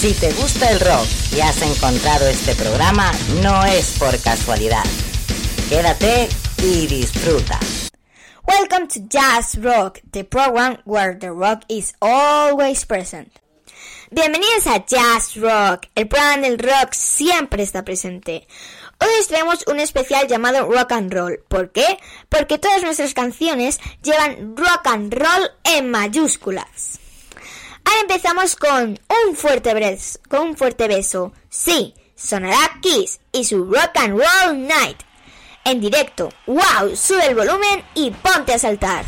Si te gusta el rock y has encontrado este programa, no es por casualidad. Quédate y disfruta. Welcome to Jazz Rock, the program where the rock is always present. Bienvenidos a Jazz Rock, el programa del rock siempre está presente. Hoy les traemos un especial llamado Rock and Roll. ¿Por qué? Porque todas nuestras canciones llevan rock and roll en mayúsculas. Ahora empezamos con un fuerte beso, con un fuerte beso. Sí, sonará Kiss y su Rock and Roll Night. En directo. ¡Wow! Sube el volumen y ponte a saltar.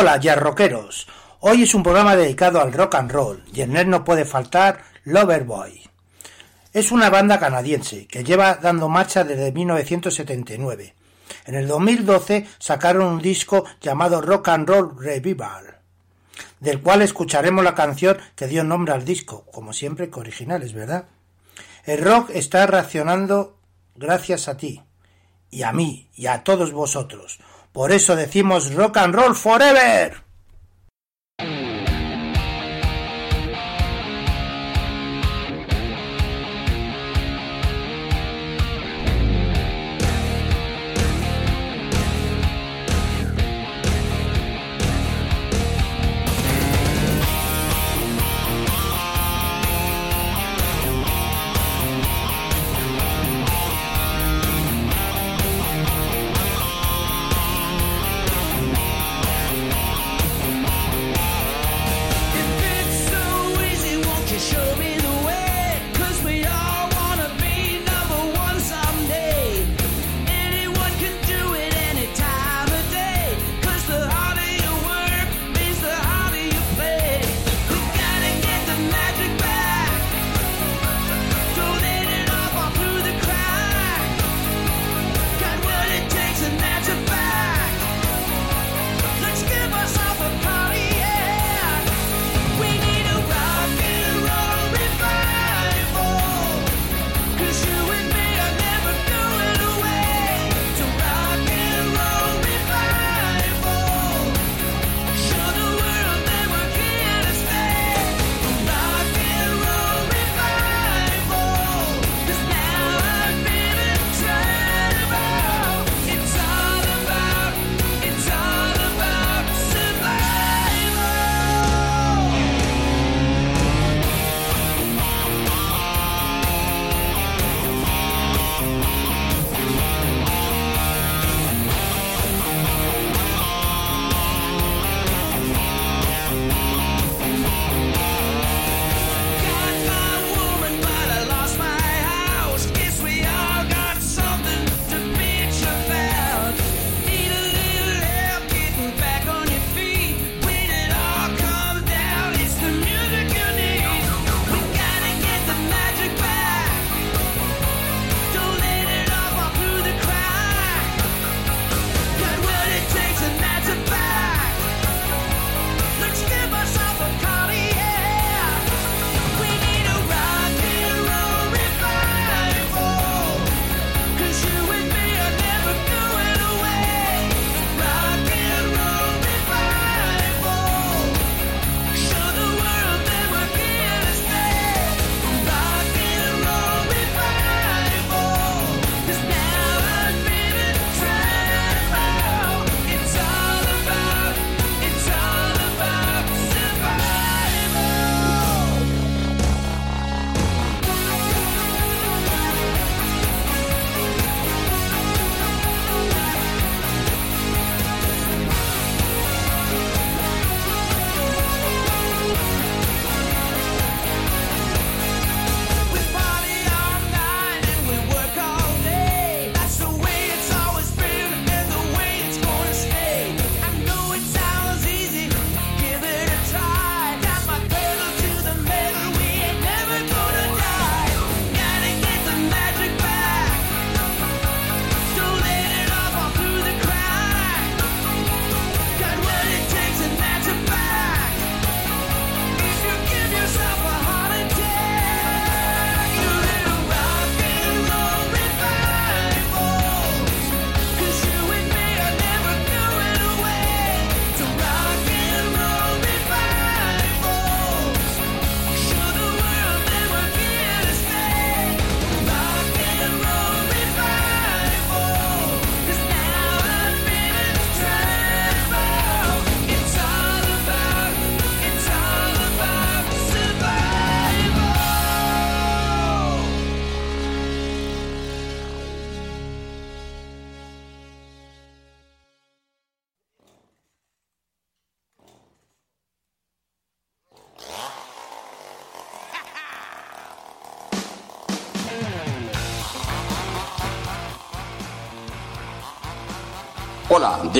Hola, ya rockeros. Hoy es un programa dedicado al rock and roll y en él no puede faltar Loverboy. Es una banda canadiense que lleva dando marcha desde 1979. En el 2012 sacaron un disco llamado Rock and Roll Revival, del cual escucharemos la canción que dio nombre al disco, como siempre que originales, ¿verdad? El rock está reaccionando gracias a ti, y a mí, y a todos vosotros. Por eso decimos rock and roll forever.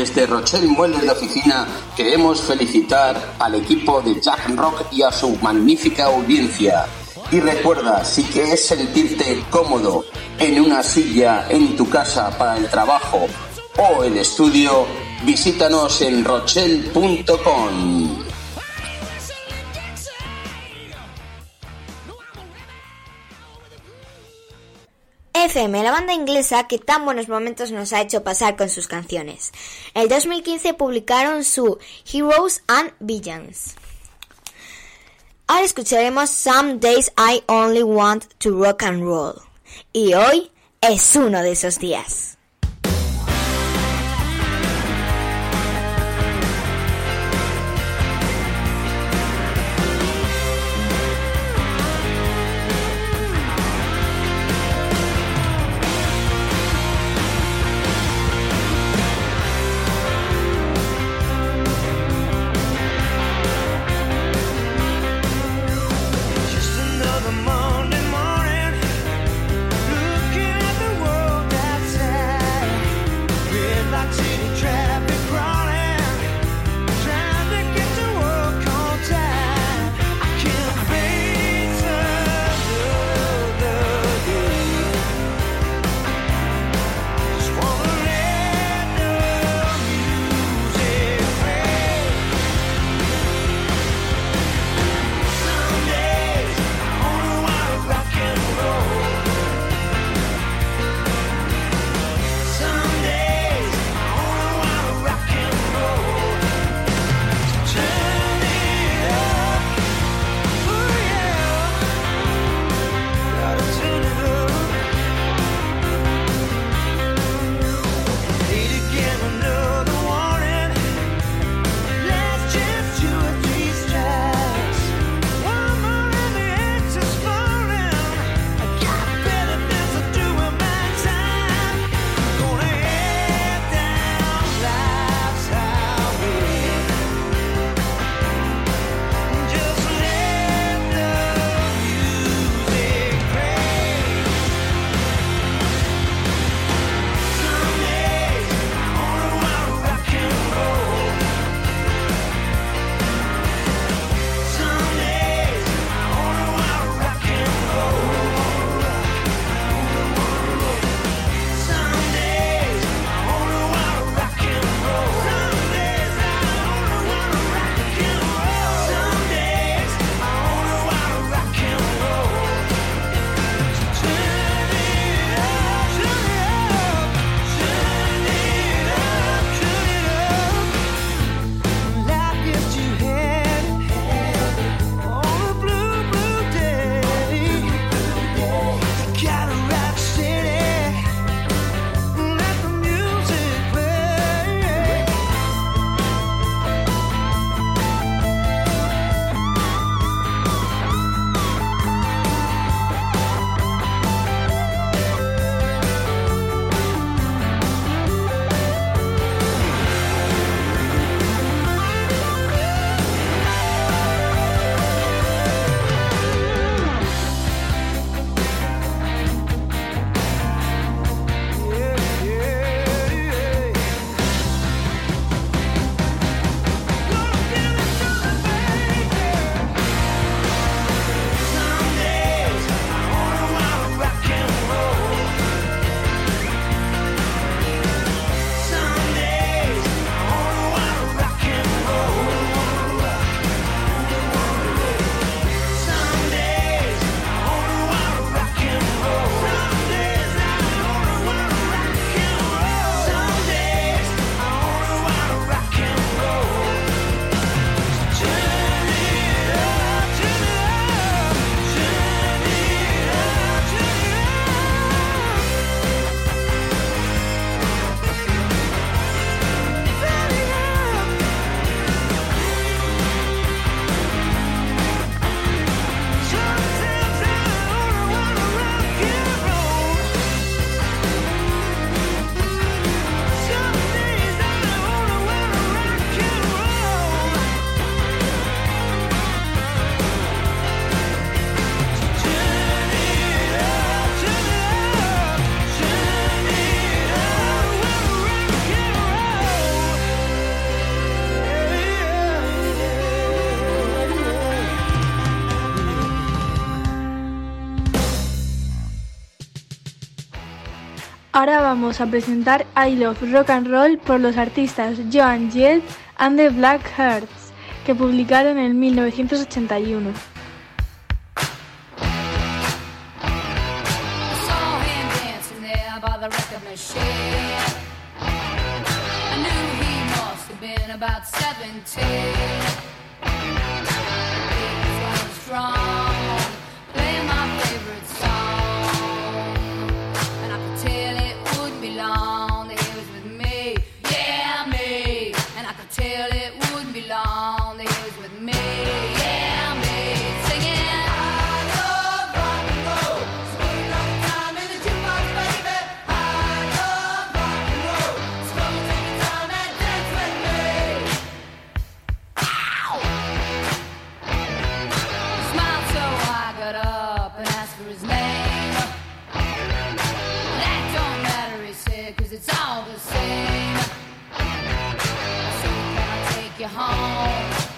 Desde Rochelle Muebles de Oficina queremos felicitar al equipo de Jack Rock y a su magnífica audiencia. Y recuerda, si quieres sentirte cómodo en una silla en tu casa para el trabajo o el estudio, visítanos en rochelle.com. FM, la banda inglesa que tan buenos momentos nos ha hecho pasar con sus canciones. El 2015 publicaron su Heroes and Villains. Ahora escucharemos Some Days I Only Want to Rock and Roll. Y hoy es uno de esos días. Ahora vamos a presentar I Love Rock and Roll por los artistas Joan Jett and the Black Hearts, que publicaron en 1981.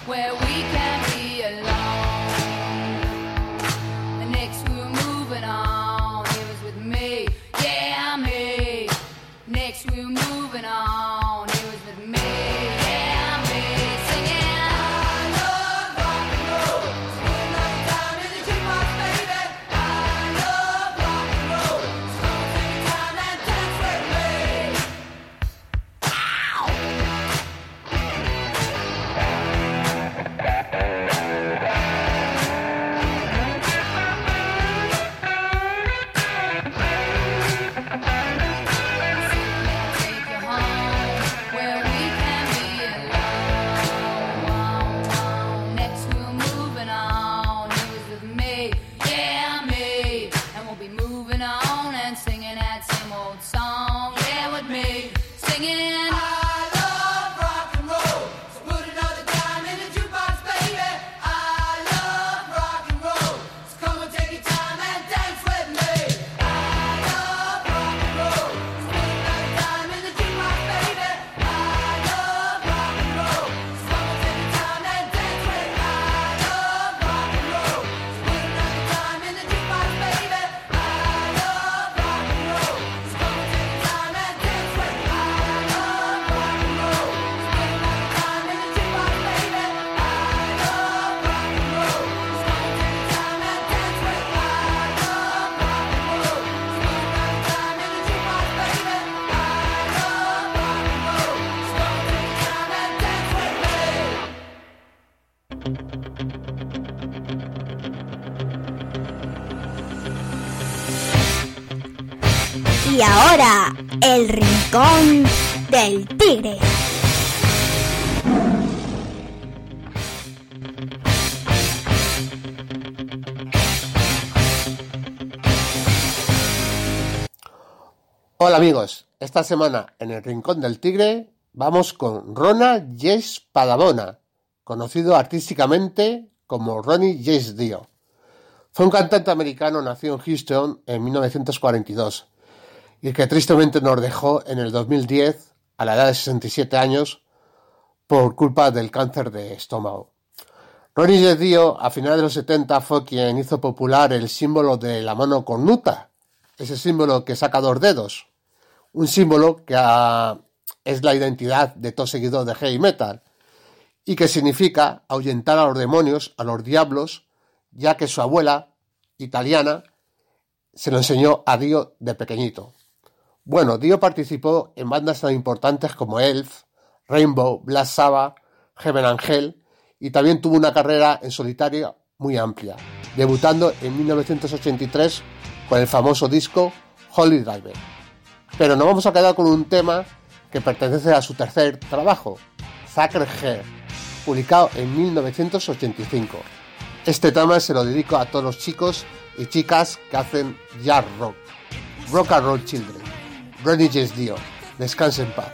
Y del tigre. Hola amigos, esta semana en el Rincón del Tigre vamos con Ronald James Padabona, conocido artísticamente como Ronnie James Dio. Fue un cantante americano nacido en Houston en 1942 y que tristemente nos dejó en el 2010 a la edad de 67 años por culpa del cáncer de estómago. Ronnie Dio a finales de los 70 fue quien hizo popular el símbolo de la mano cornuta, ese símbolo que saca dos dedos, un símbolo que es la identidad de todo seguidor de heavy metal y que significa ahuyentar a los demonios, a los diablos, ya que su abuela, italiana, se lo enseñó a Dio de pequeñito. Bueno, Dio participó en bandas tan importantes como Elf, Rainbow, Black Sabbath, Heaven Angel y también tuvo una carrera en solitario muy amplia, debutando en 1983 con el famoso disco Holy Driver. Pero nos vamos a quedar con un tema que pertenece a su tercer trabajo, Sacred Hair, publicado en 1985. Este tema se lo dedico a todos los chicos y chicas que hacen jazz rock, rock and roll children. Ronnie James Dio, descanse en paz.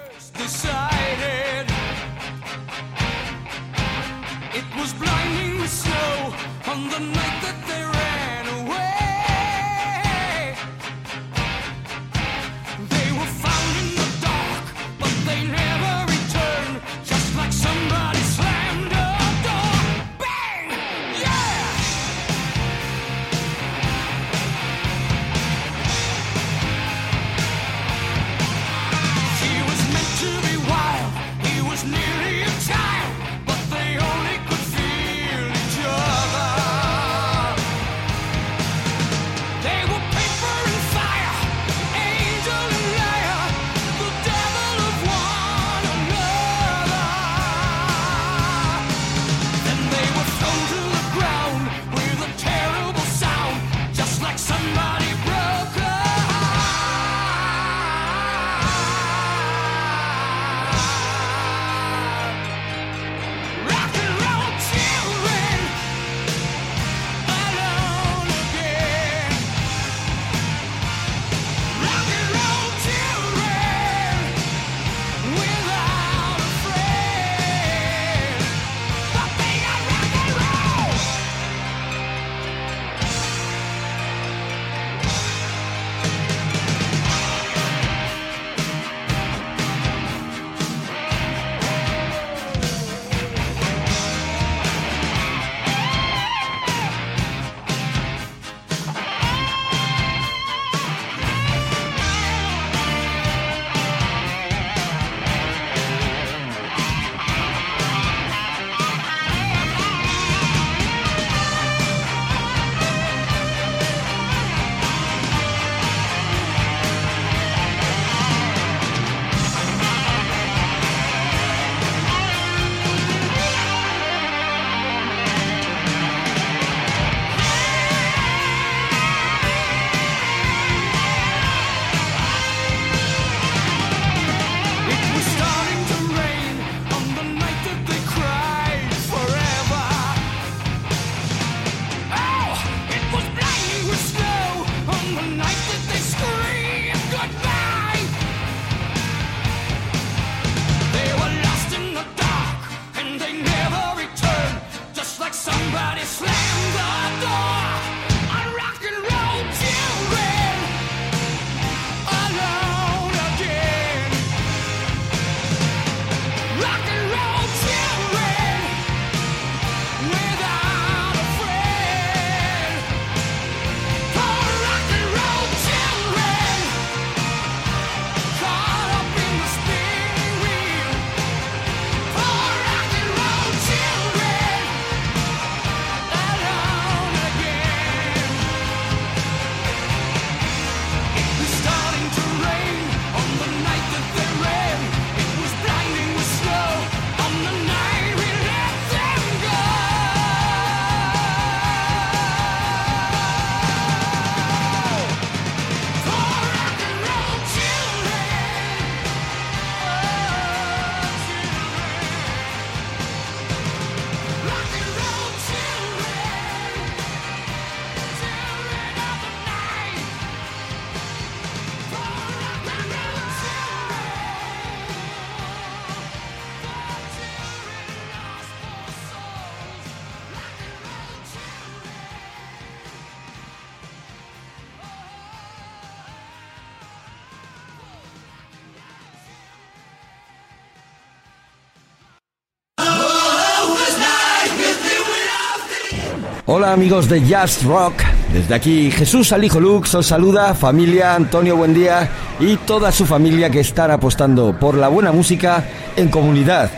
Hola amigos de Jazz Rock, desde aquí Jesús Alijo Lux os saluda, familia Antonio Buendía y toda su familia que están apostando por la buena música en comunidad.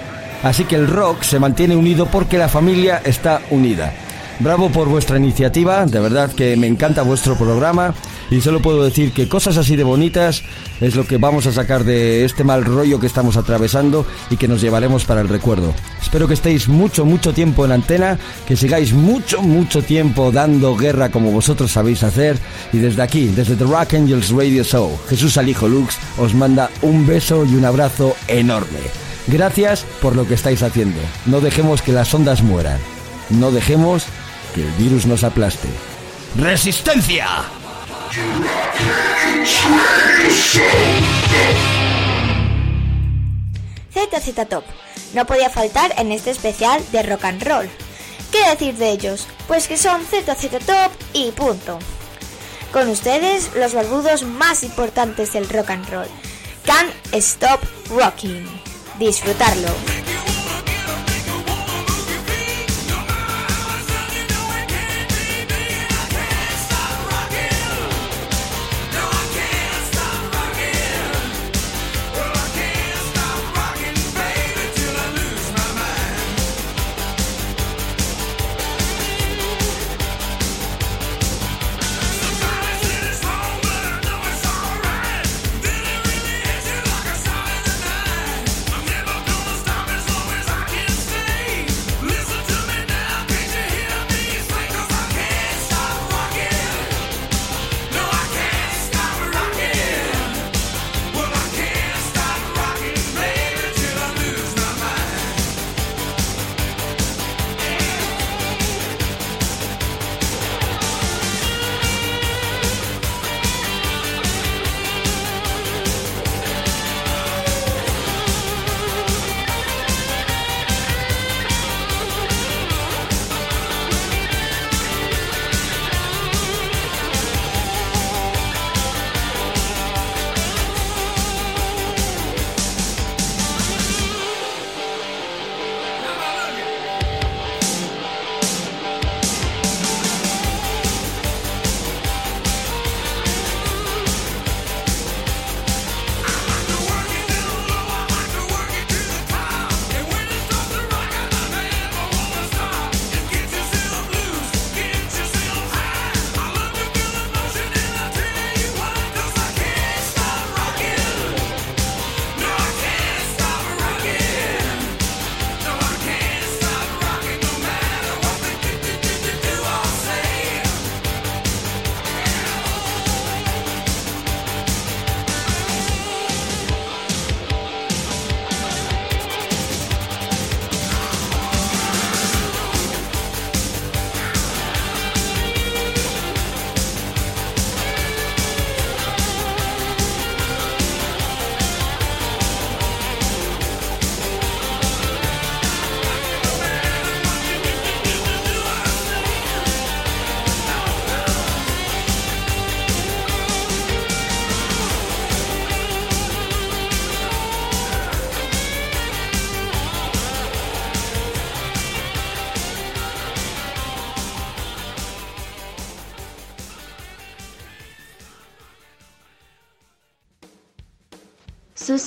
Así que el rock se mantiene unido porque la familia está unida. Bravo por vuestra iniciativa, de verdad que me encanta vuestro programa y solo puedo decir que cosas así de bonitas es lo que vamos a sacar de este mal rollo que estamos atravesando y que nos llevaremos para el recuerdo. Espero que estéis mucho, mucho tiempo en antena, que sigáis mucho, mucho tiempo dando guerra como vosotros sabéis hacer y desde aquí, desde The Rock Angels Radio Show, Jesús Alijo Lux os manda un beso y un abrazo enorme. Gracias por lo que estáis haciendo. No dejemos que las ondas mueran. No dejemos que el virus nos aplaste. ¡Resistencia! ZZ Top no podía faltar en este especial de rock and roll. ¿Qué decir de ellos? Pues que son ZZ Top y punto. Con ustedes, los barbudos más importantes del rock and roll. Can't Stop Rocking. Disfrutarlo.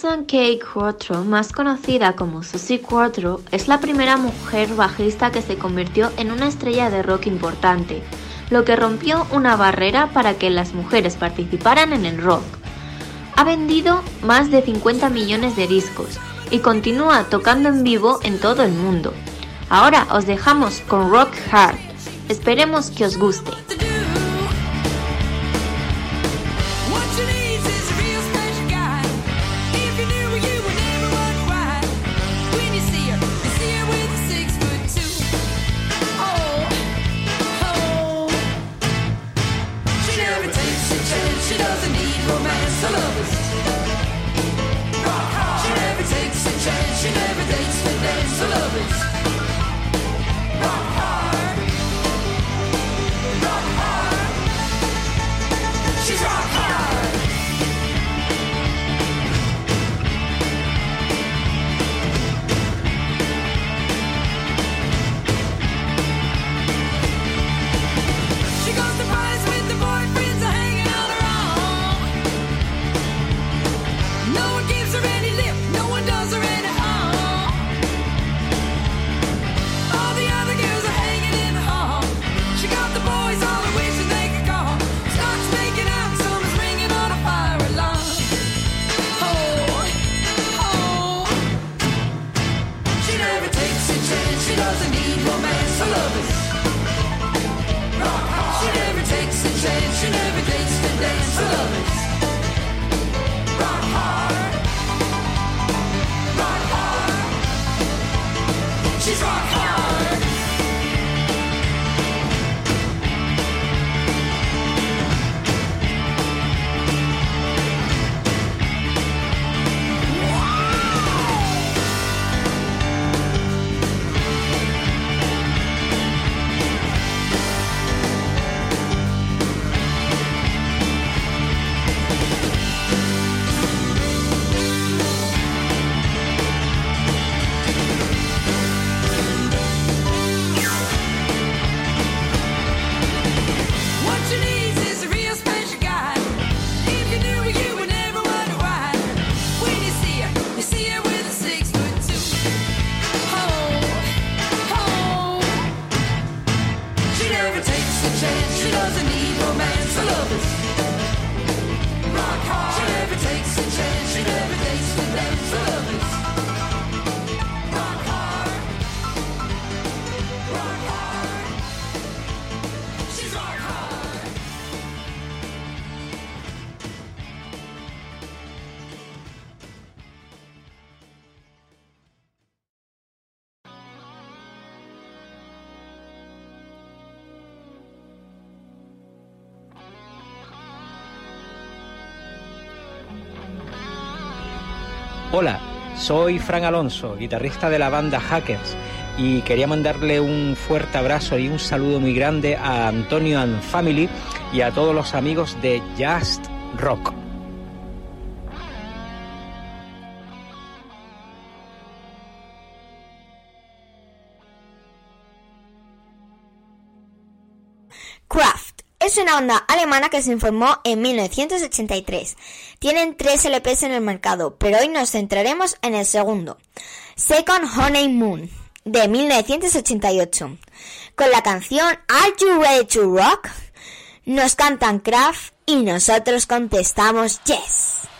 Susan K. Quattro, más conocida como Susie Quattro, es la primera mujer bajista que se convirtió en una estrella de rock importante, lo que rompió una barrera para que las mujeres participaran en el rock. Ha vendido más de 50 millones de discos y continúa tocando en vivo en todo el mundo. Ahora os dejamos con Rock Hard. Esperemos que os guste. Soy Fran Alonso, guitarrista de la banda Hackers, y quería mandarle un fuerte abrazo y un saludo muy grande a Antonio and Family y a todos los amigos de Just Rock. Es una banda alemana que se formó en 1983. Tienen tres LPs en el mercado, pero hoy nos centraremos en el segundo, Second Honeymoon, de 1988. Con la canción Are You Ready to Rock? Nos cantan Kraft y nosotros contestamos Yes.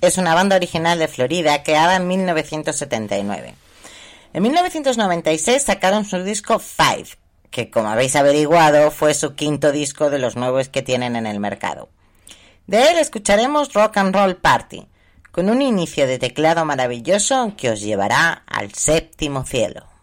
Es una banda original de Florida creada en 1979. En 1996 sacaron su disco Five, que como habéis averiguado fue su quinto disco de los nuevos que tienen en el mercado. De él escucharemos Rock and Roll Party, con un inicio de teclado maravilloso que os llevará al séptimo cielo.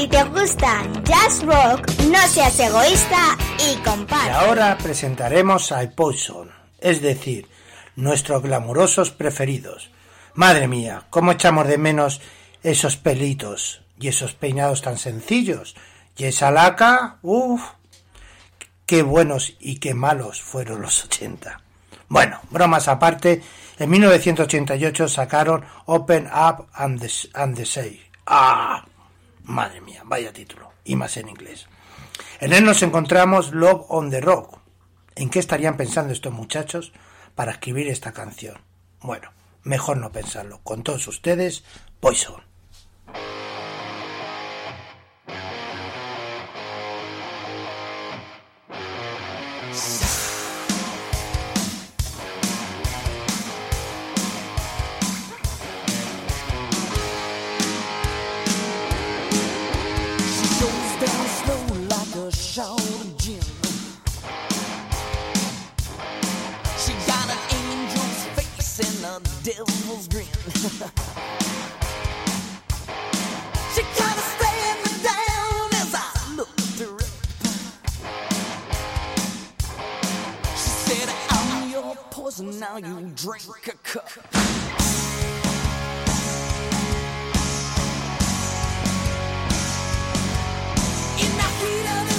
Si te gusta Jazz Rock, no seas egoísta y Y comparte. ahora presentaremos a Poison, es decir, nuestros glamurosos preferidos. Madre mía, cómo echamos de menos esos pelitos y esos peinados tan sencillos. Y esa laca, uff, qué buenos y qué malos fueron los 80. Bueno, bromas aparte, en 1988 sacaron Open Up and the, and Say. ¡Ah! Madre mía, vaya título, y más en inglés. En él nos encontramos Love on the Rock. ¿En qué estarían pensando estos muchachos para escribir esta canción? Bueno, mejor no pensarlo. Con todos ustedes, Poison. Devil's grin. she kinda stared me down as I looked her up. She said, I'm your poison, now you drink a cup. In the heat of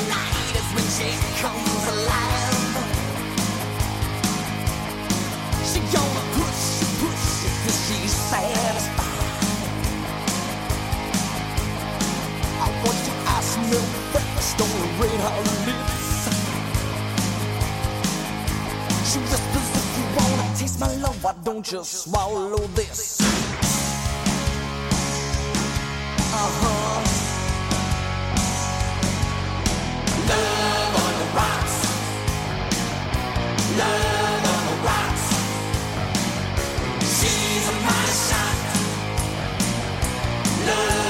red hot lips. She whispers if you wanna taste my love, why don't you swallow this? Uh-huh. Love on the rocks. Love on the rocks. She's a shot. Love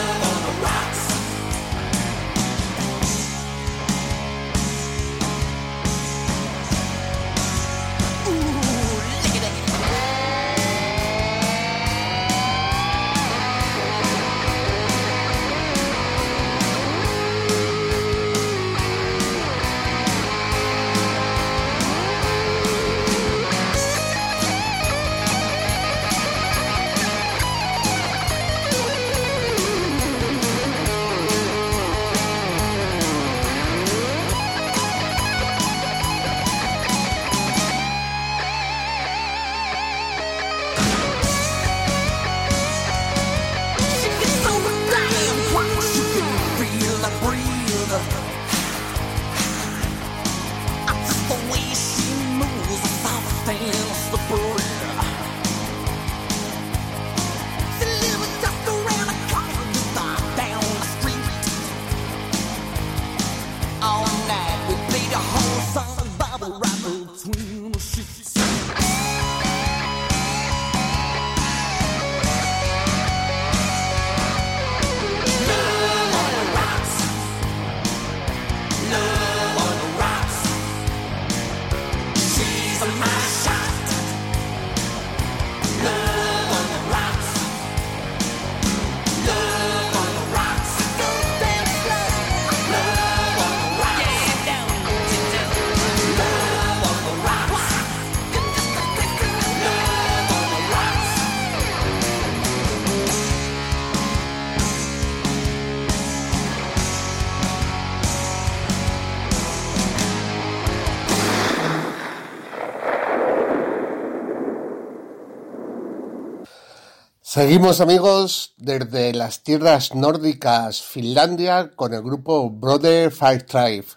Seguimos amigos desde las tierras nórdicas Finlandia con el grupo Brother Fire Tribe.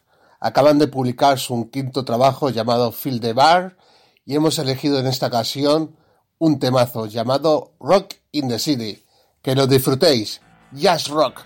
Acaban de publicar su quinto trabajo llamado Feel the Bar y hemos elegido en esta ocasión un temazo llamado Rock in the City. Que lo disfrutéis. Jazz Rock.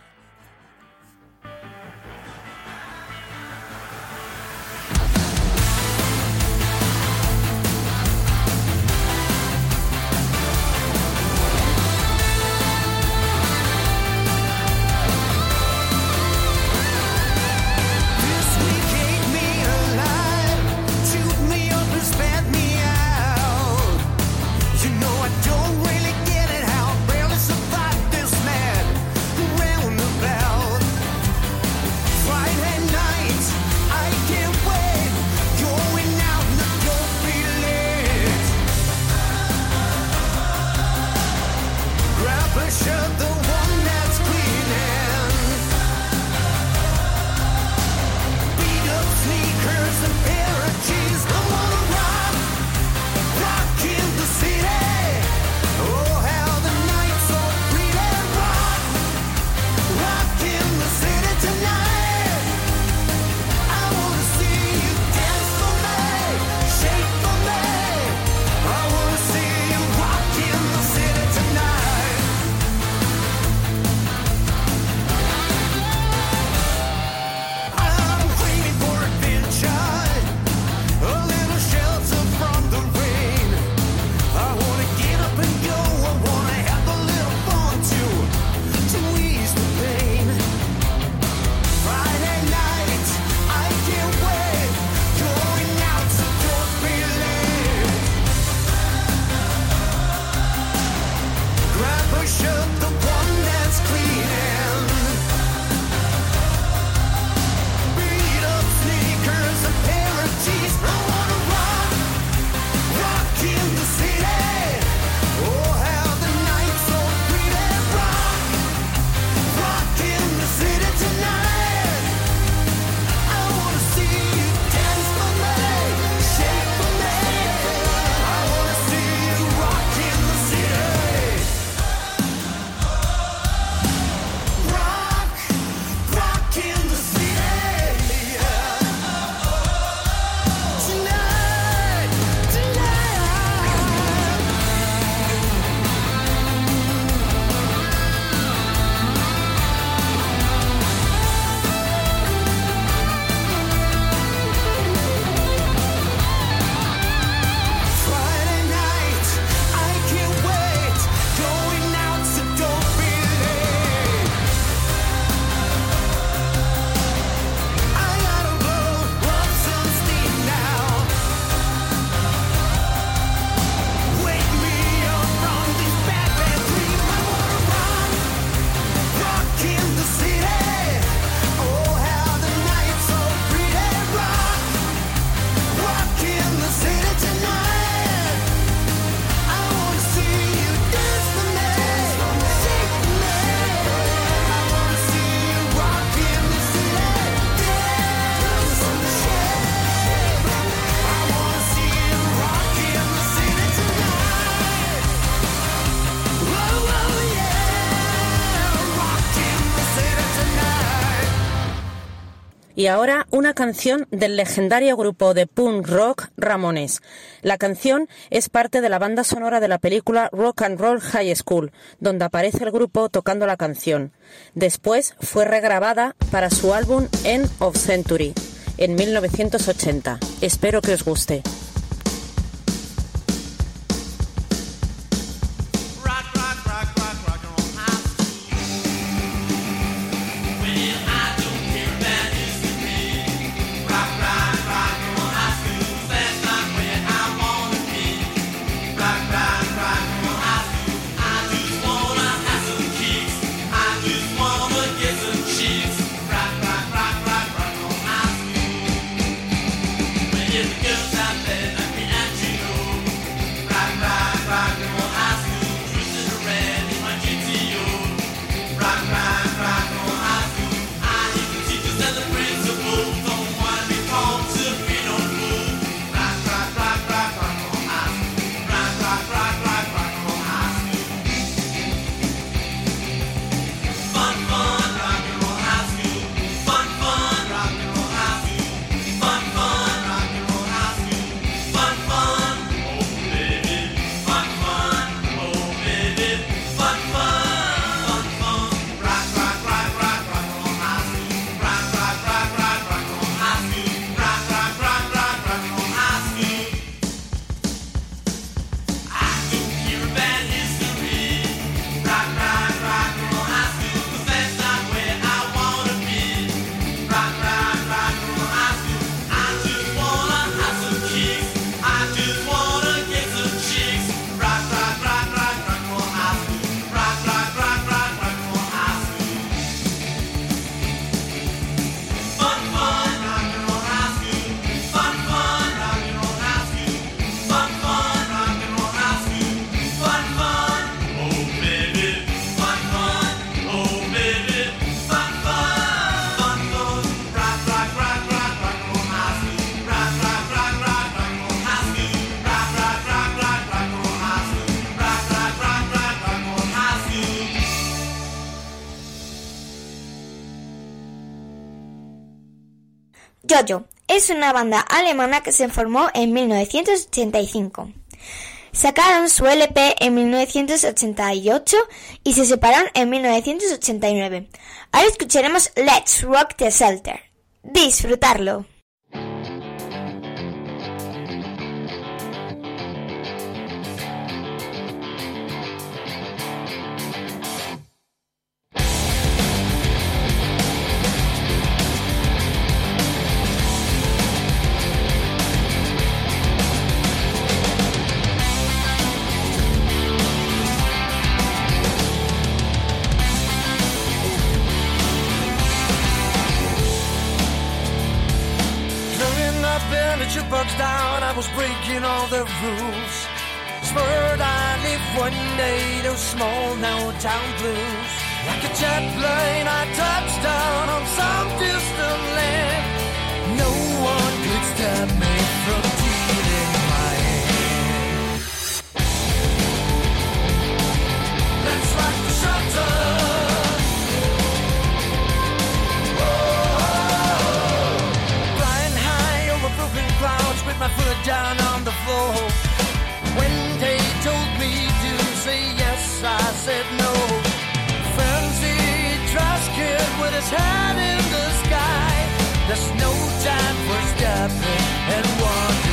Y ahora una canción del legendario grupo de punk rock Ramones. La canción es parte de la banda sonora de la película Rock and Roll High School, donde aparece el grupo tocando la canción. Después fue regrabada para su álbum End of Century en 1980. Espero que os guste. Es una banda alemana que se formó en 1985. Sacaron su LP en 1988 y se separaron en 1989. Ahora escucharemos Let's Rock the Shelter. Disfrutarlo. Now town blues. Like a jet plane, I touched down on some distant land. No one could stop me from dealing my hand. Let's rock the shelter. Flying high over broken clouds with my foot down on the floor. When they told me to say I said no. Kid with his head in the sky. There's no time for stopping and wondering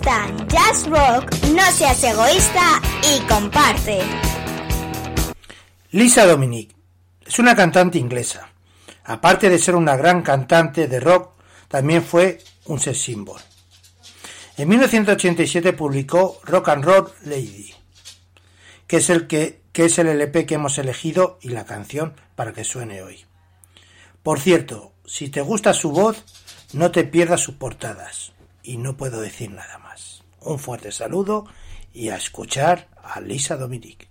gusta jazz rock, no seas egoísta y comparte. Lisa Dominic es una cantante inglesa. Aparte de ser una gran cantante de rock, también fue un sex symbol. En 1987 publicó Rock and Roll Lady, que es el que, que es el LP que hemos elegido y la canción para que suene hoy. Por cierto, si te gusta su voz, no te pierdas sus portadas. Y no puedo decir nada más. Un fuerte saludo y a escuchar a Lisa Dominic.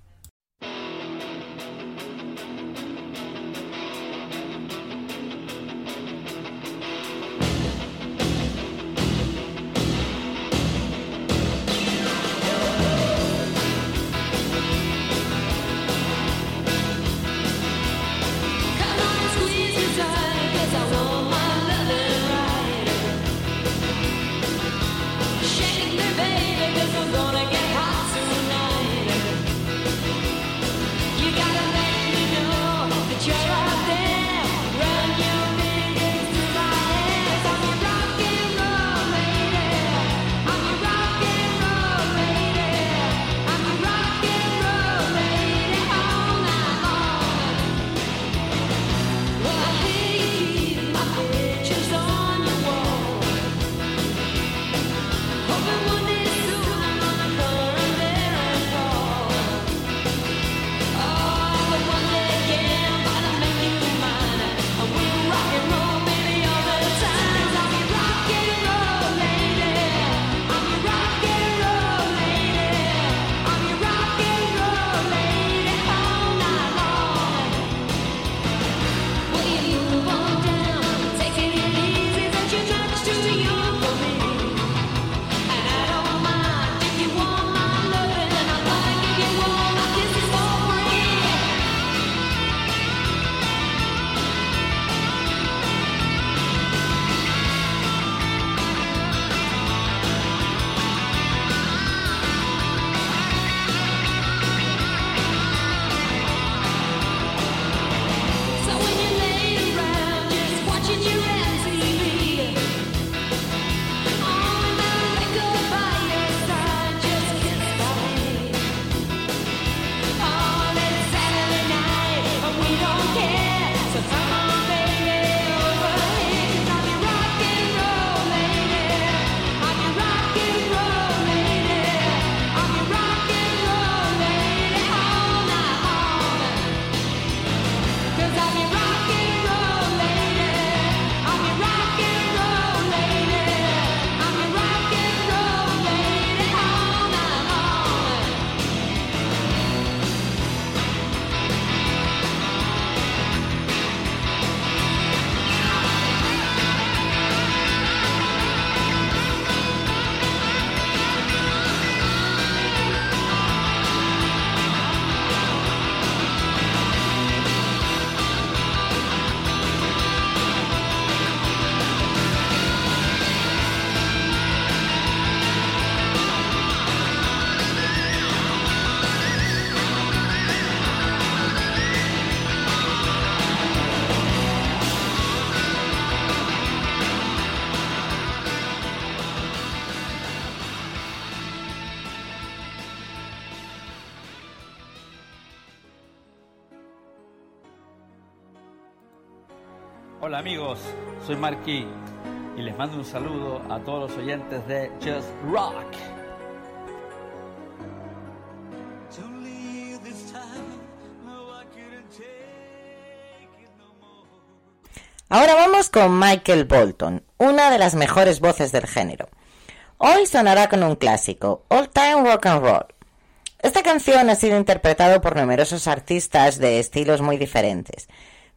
Hola amigos, soy Marquis y les mando un saludo a todos los oyentes de Just Rock. Ahora vamos con Michael Bolton, una de las mejores voces del género. Hoy sonará con un clásico, All Time Rock and Roll. Esta canción ha sido interpretada por numerosos artistas de estilos muy diferentes,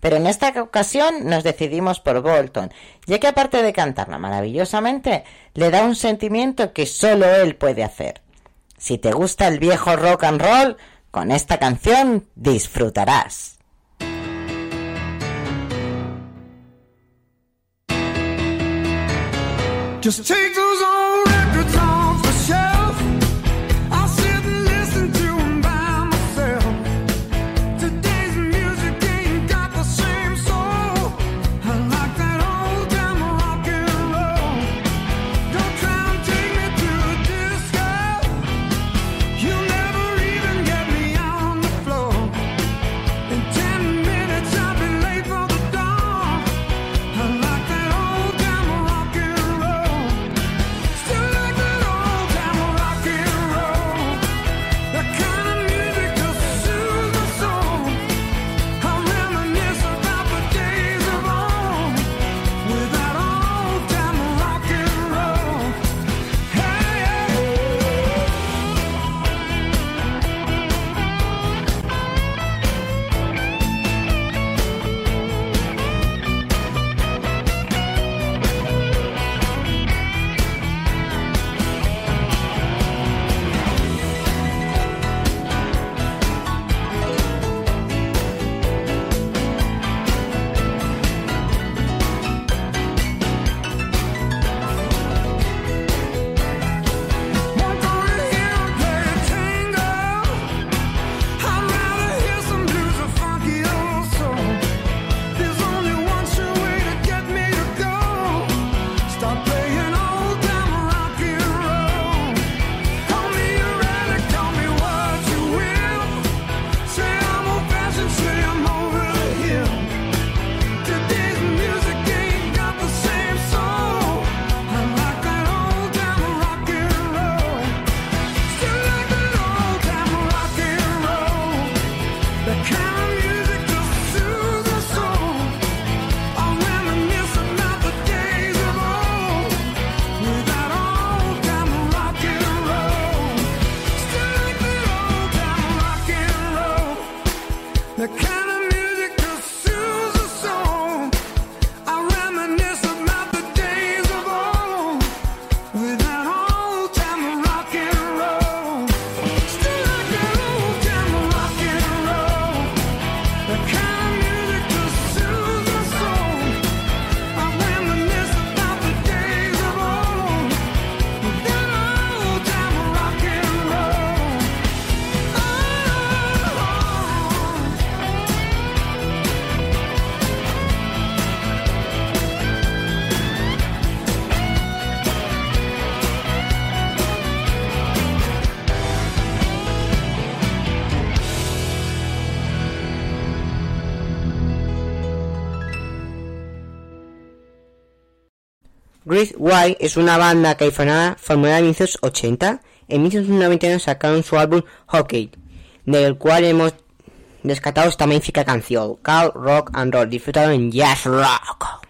pero en esta ocasión nos decidimos por Bolton, ya que aparte de cantarla maravillosamente, le da un sentimiento que solo él puede hacer. Si te gusta el viejo rock and roll, con esta canción disfrutarás. White es una banda californiana formada en 1980. En 1991 sacaron su álbum Hockey, del cual hemos rescatado esta magnífica canción, Call Rock and Roll, disfrutado en Jazz Rock.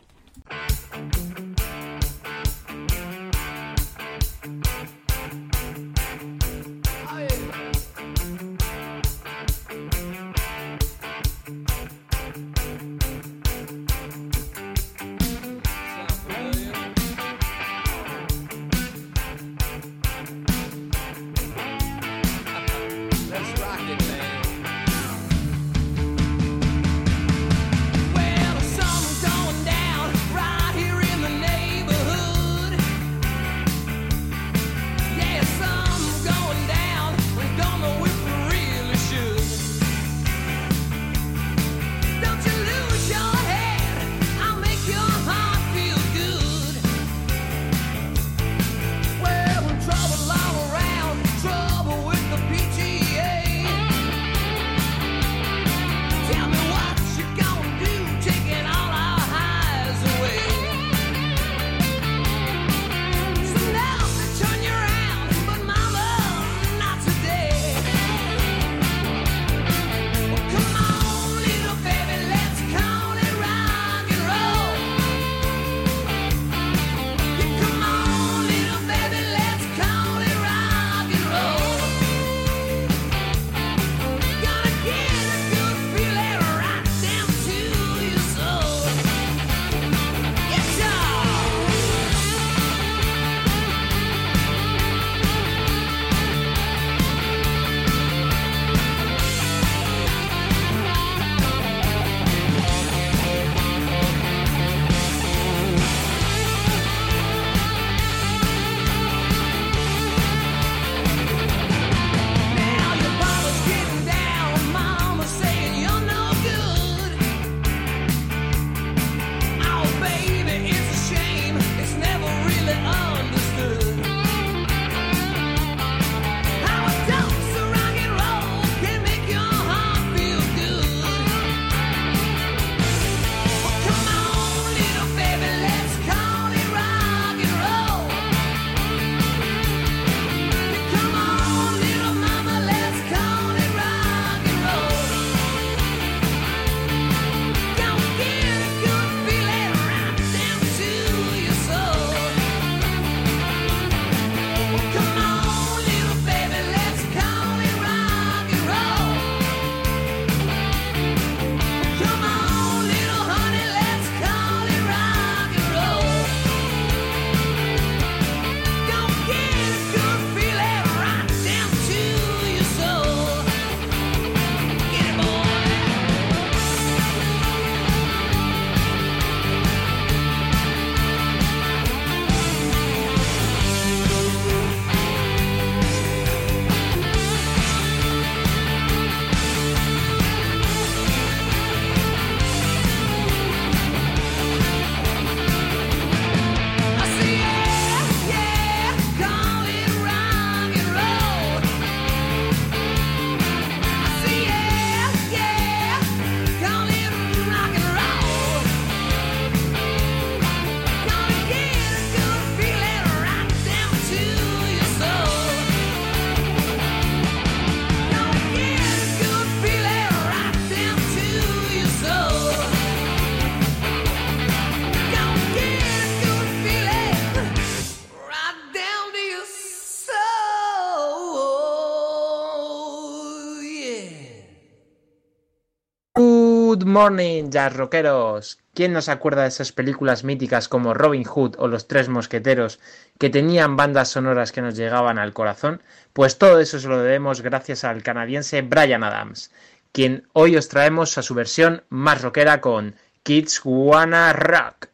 morning, jazz rockeros. ¿Quién nos acuerda de esas películas míticas como Robin Hood o Los Tres Mosqueteros que tenían bandas sonoras que nos llegaban al corazón? Pues todo eso se lo debemos gracias al canadiense Brian Adams, quien hoy os traemos a su versión más rockera con Kids Wanna Rock.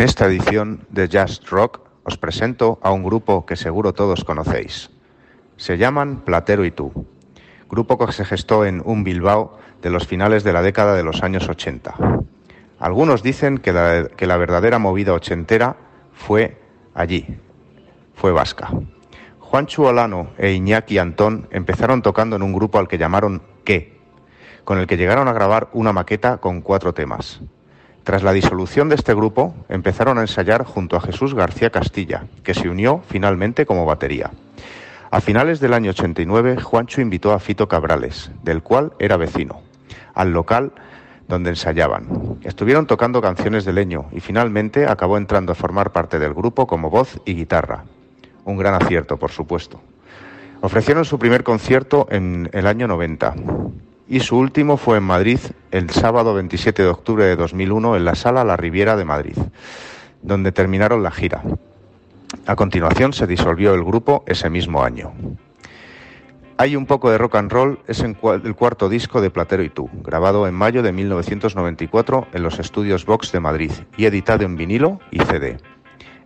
En esta edición de Just Rock os presento a un grupo que seguro todos conocéis. Se llaman Platero y tú, grupo que se gestó en un Bilbao de los finales de la década de los años 80. Algunos dicen que la, verdadera movida ochentera fue allí, fue vasca. Juanchu Olano e Iñaki Antón empezaron tocando en un grupo al que llamaron ¿Qué?, con el que llegaron a grabar una maqueta con cuatro temas. Tras la disolución de este grupo, empezaron a ensayar junto a Jesús García Castilla, que se unió finalmente como batería. A finales del año 89, Juancho invitó a Fito Cabrales, del cual era vecino, al local donde ensayaban. Estuvieron tocando canciones de leño y finalmente acabó entrando a formar parte del grupo como voz y guitarra. Un gran acierto, por supuesto. Ofrecieron su primer concierto en el año 90 y su último fue en Madrid el sábado 27 de octubre de 2001 en la sala La Riviera de Madrid, donde terminaron la gira. A continuación se disolvió el grupo ese mismo año. Hay un poco de rock and roll es el cuarto disco de Platero y tú, grabado en mayo de 1994 en los estudios Vox de Madrid y editado en vinilo y CD.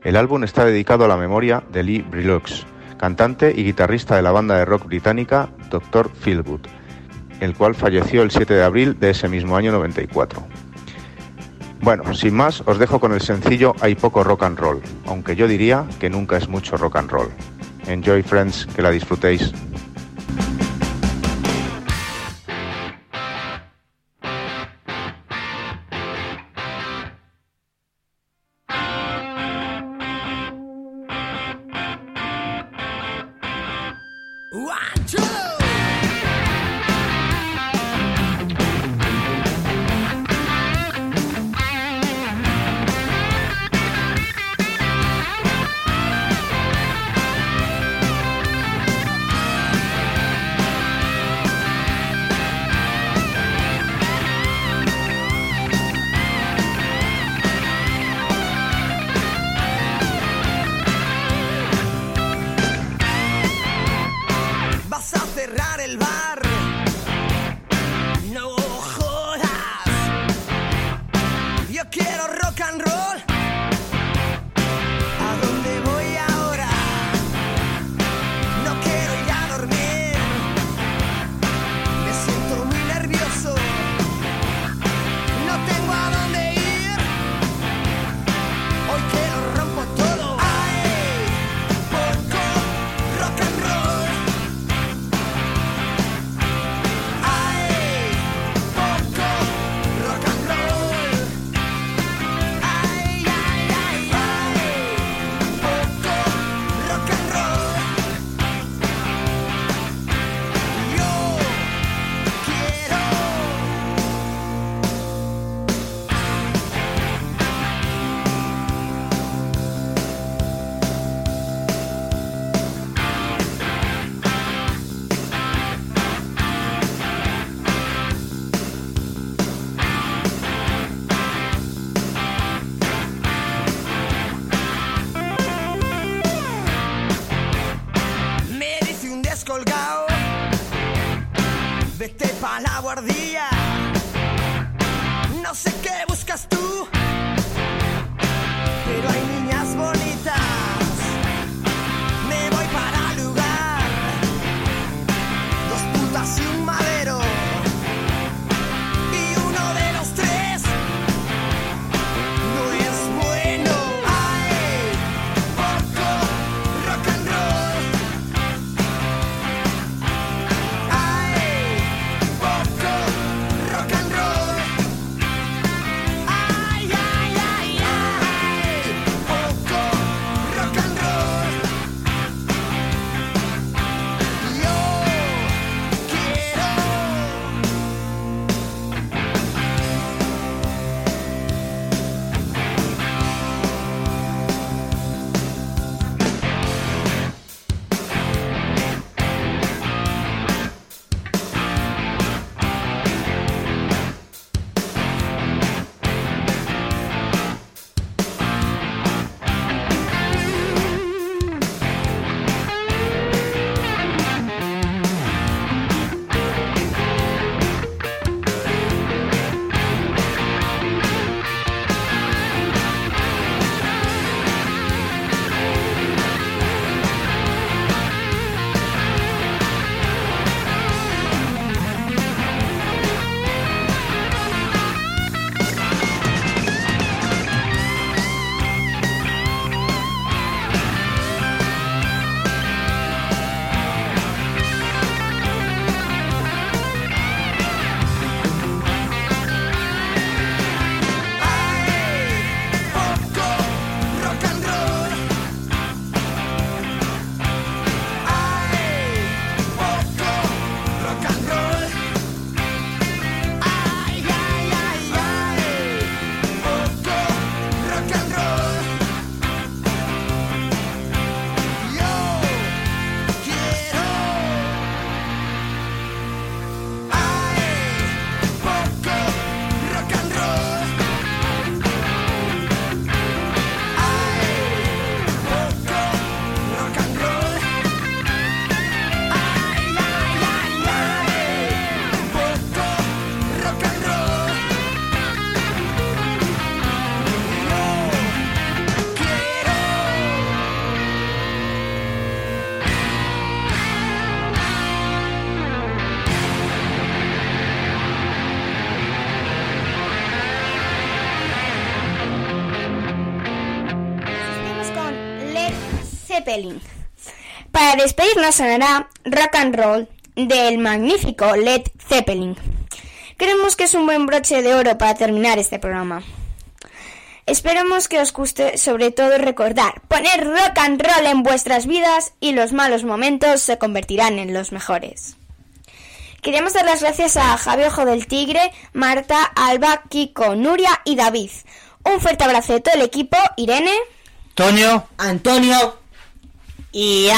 El álbum está dedicado a la memoria de Lee Brilleux, cantante y guitarrista de la banda de rock británica Dr. Feelgood, el cual falleció el 7 de abril de ese mismo año 94. Bueno, sin más, os dejo con el sencillo Hay poco rock and roll, aunque yo diría que nunca es mucho rock and roll. Enjoy friends, que la disfrutéis. colgado. Vete este pa' la guardia. No sé qué buscas tú, pero hay Zeppelin. Para despedirnos sonará Rock and Roll del magnífico Led Zeppelin. Creemos que es un buen broche de oro para terminar este programa. Esperamos que os guste sobre todo recordar, poner rock and roll en vuestras vidas y los malos momentos se convertirán en los mejores. Queremos dar las gracias a Javi Ojo del Tigre, Marta, Alba, Kiko, Nuria y David. Un fuerte abrazo de todo el equipo, Irene, Toño, Antonio y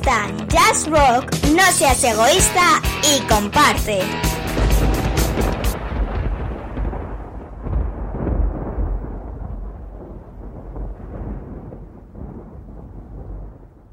Jazz Rock, no seas egoísta y comparte.